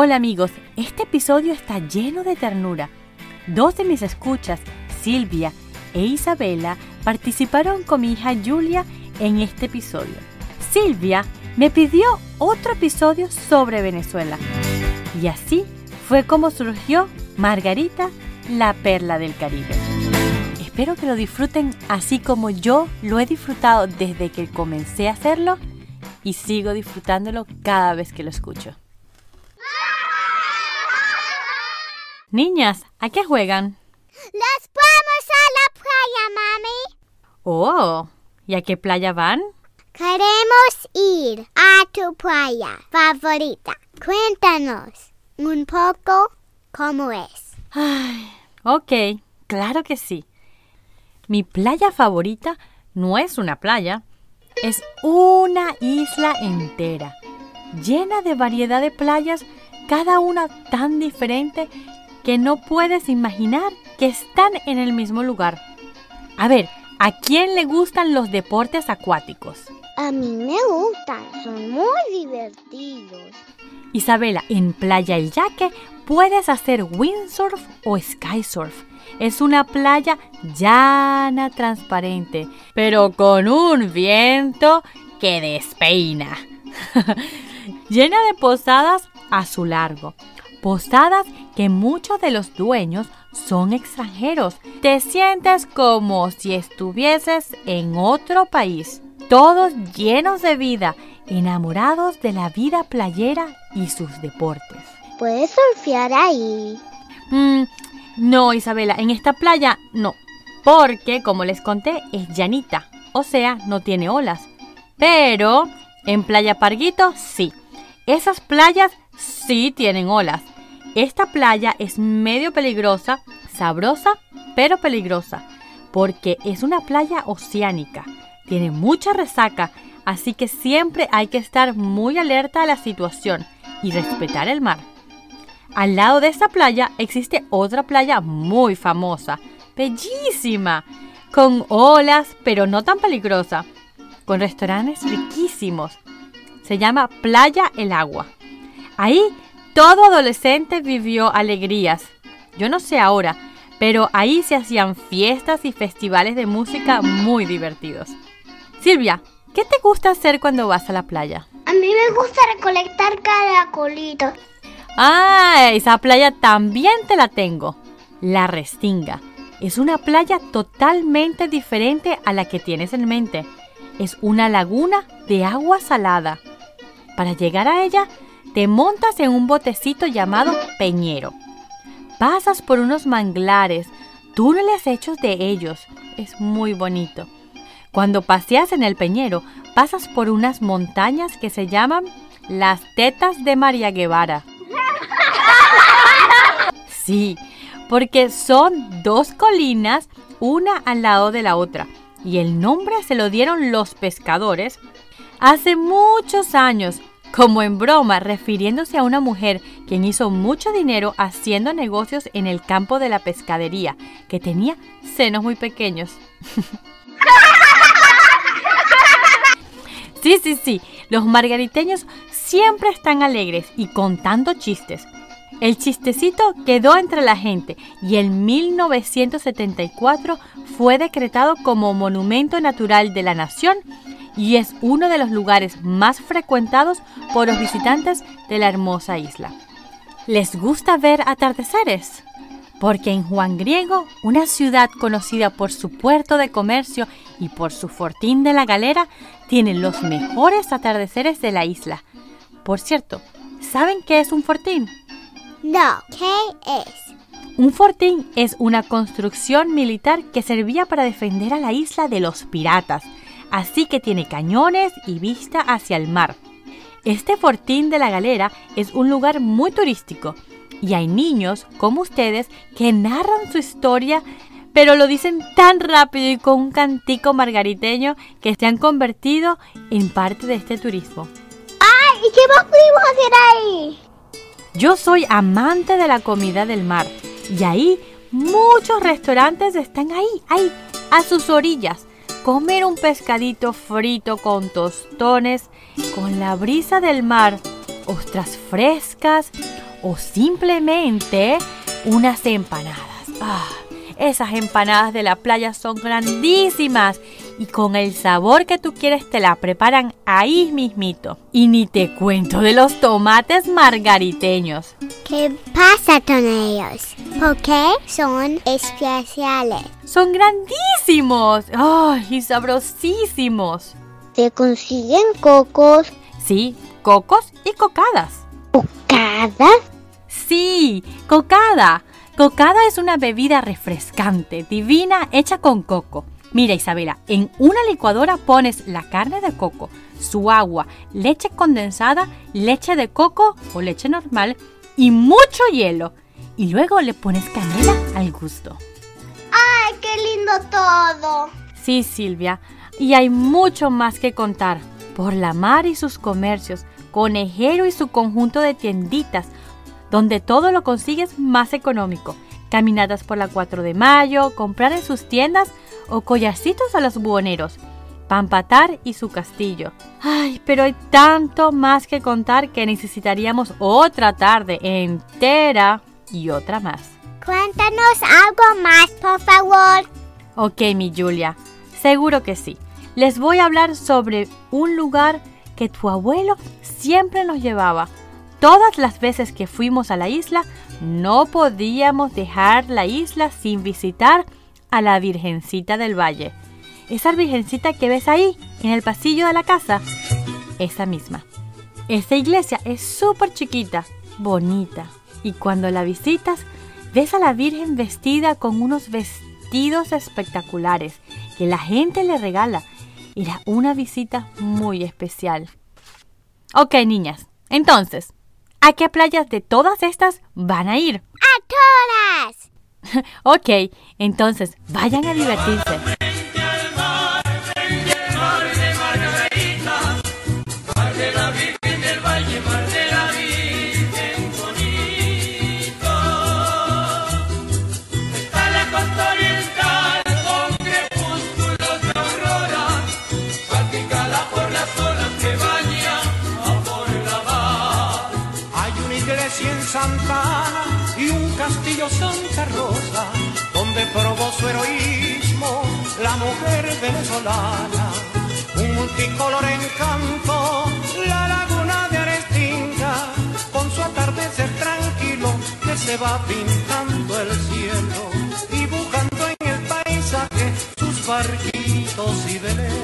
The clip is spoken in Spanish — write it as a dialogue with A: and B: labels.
A: Hola amigos, este episodio está lleno de ternura. Dos de mis escuchas, Silvia e Isabela, participaron con mi hija Julia en este episodio. Silvia me pidió otro episodio sobre Venezuela. Y así fue como surgió Margarita, la perla del Caribe. Espero que lo disfruten así como yo lo he disfrutado desde que comencé a hacerlo y sigo disfrutándolo cada vez que lo escucho. Niñas, ¿a qué juegan?
B: ¡Nos vamos a la playa, mami!
A: Oh, ¿y a qué playa van?
B: Queremos ir a tu playa favorita. Cuéntanos un poco cómo es.
A: Ay, ok, claro que sí. Mi playa favorita no es una playa, es una isla entera, llena de variedad de playas, cada una tan diferente que no puedes imaginar que están en el mismo lugar. A ver, ¿a quién le gustan los deportes acuáticos?
B: A mí me gustan, son muy divertidos.
A: Isabela, en Playa El Yaque puedes hacer windsurf o skysurf. Es una playa llana, transparente, pero con un viento que despeina. Llena de posadas a su largo. Posadas que muchos de los dueños son extranjeros. Te sientes como si estuvieses en otro país. Todos llenos de vida, enamorados de la vida playera y sus deportes.
B: ¿Puedes surfear ahí?
A: Mm, no, Isabela, en esta playa no, porque como les conté es llanita, o sea, no tiene olas. Pero en Playa Parguito sí. Esas playas sí tienen olas. Esta playa es medio peligrosa, sabrosa, pero peligrosa, porque es una playa oceánica. Tiene mucha resaca, así que siempre hay que estar muy alerta a la situación y respetar el mar. Al lado de esta playa existe otra playa muy famosa, bellísima, con olas, pero no tan peligrosa, con restaurantes riquísimos. Se llama Playa El Agua. Ahí todo adolescente vivió alegrías. Yo no sé ahora, pero ahí se hacían fiestas y festivales de música muy divertidos. Silvia, ¿qué te gusta hacer cuando vas a la playa?
B: A mí me gusta recolectar caracolitos.
A: Ah, esa playa también te la tengo. La Restinga. Es una playa totalmente diferente a la que tienes en mente. Es una laguna de agua salada. Para llegar a ella, te montas en un botecito llamado Peñero. Pasas por unos manglares, túneles hechos de ellos. Es muy bonito. Cuando paseas en el Peñero, pasas por unas montañas que se llaman las Tetas de María Guevara. Sí, porque son dos colinas, una al lado de la otra, y el nombre se lo dieron los pescadores hace muchos años, como en broma, refiriéndose a una mujer quien hizo mucho dinero haciendo negocios en el campo de la pescadería, que tenía senos muy pequeños. Sí, sí, sí, los margariteños siempre están alegres y contando chistes. El chistecito quedó entre la gente y en 1974 fue decretado como Monumento Natural de la Nación y es uno de los lugares más frecuentados por los visitantes de la hermosa isla. ¿Les gusta ver atardeceres? Porque en Juan Griego, una ciudad conocida por su puerto de comercio y por su fortín de la galera, tiene los mejores atardeceres de la isla. Por cierto, ¿saben qué es un fortín?
B: No, ¿qué es?
A: Un fortín es una construcción militar que servía para defender a la isla de los piratas, así que tiene cañones y vista hacia el mar. Este fortín de la galera es un lugar muy turístico y hay niños como ustedes que narran su historia, pero lo dicen tan rápido y con un cantico margariteño que se han convertido en parte de este turismo.
B: ¡Ay! ¿Y qué más pudimos hacer ahí?
A: Yo soy amante de la comida del mar y ahí muchos restaurantes están ahí, ahí, a sus orillas. Comer un pescadito frito con tostones, con la brisa del mar, ostras frescas, o simplemente unas empanadas. Ah, esas empanadas de la playa son grandísimas y con el sabor que tú quieres te la preparan ahí mismito. Y ni te cuento de los tomates margariteños.
B: ¿Qué pasa con ellos? ¿Por qué son especiales?
A: Son grandísimos ¡Ay! y sabrosísimos.
B: ¿Se consiguen cocos?
A: Sí, cocos y cocadas.
B: ¿Cocadas?
A: Sí, cocada. Cocada es una bebida refrescante, divina, hecha con coco. Mira Isabela, en una licuadora pones la carne de coco, su agua, leche condensada, leche de coco o leche normal y mucho hielo. Y luego le pones canela al gusto.
B: ¡Ay, qué lindo todo!
A: Sí, Silvia, y hay mucho más que contar. Por la mar y sus comercios, Conejero y su conjunto de tienditas, donde todo lo consigues más económico. Caminadas por la 4 de mayo, comprar en sus tiendas o collarcitos a los buhoneros. Pampatar y su castillo. Ay, pero hay tanto más que contar que necesitaríamos otra tarde entera y otra más.
B: Cuéntanos algo más, por favor.
A: Ok, mi Julia, seguro que sí. Les voy a hablar sobre un lugar que tu abuelo siempre nos llevaba Todas las veces que fuimos a la isla, no podíamos dejar la isla sin visitar a la Virgencita del Valle. Esa Virgencita que ves ahí, en el pasillo de la casa, esa misma. Esta iglesia es súper chiquita, bonita, y cuando la visitas, ves a la Virgen vestida con unos vestidos espectaculares que la gente le regala. Era una visita muy especial. Ok, niñas, entonces, ¿A qué playas de todas estas van a ir?
B: ¡A
A: todas! ok, entonces vayan a divertirse.
C: Santa Rosa, donde probó su heroísmo la mujer venezolana. Un multicolor encanto, la laguna de Arestinga, con su atardecer tranquilo que se va pintando el cielo, dibujando en el paisaje sus barquitos y veleros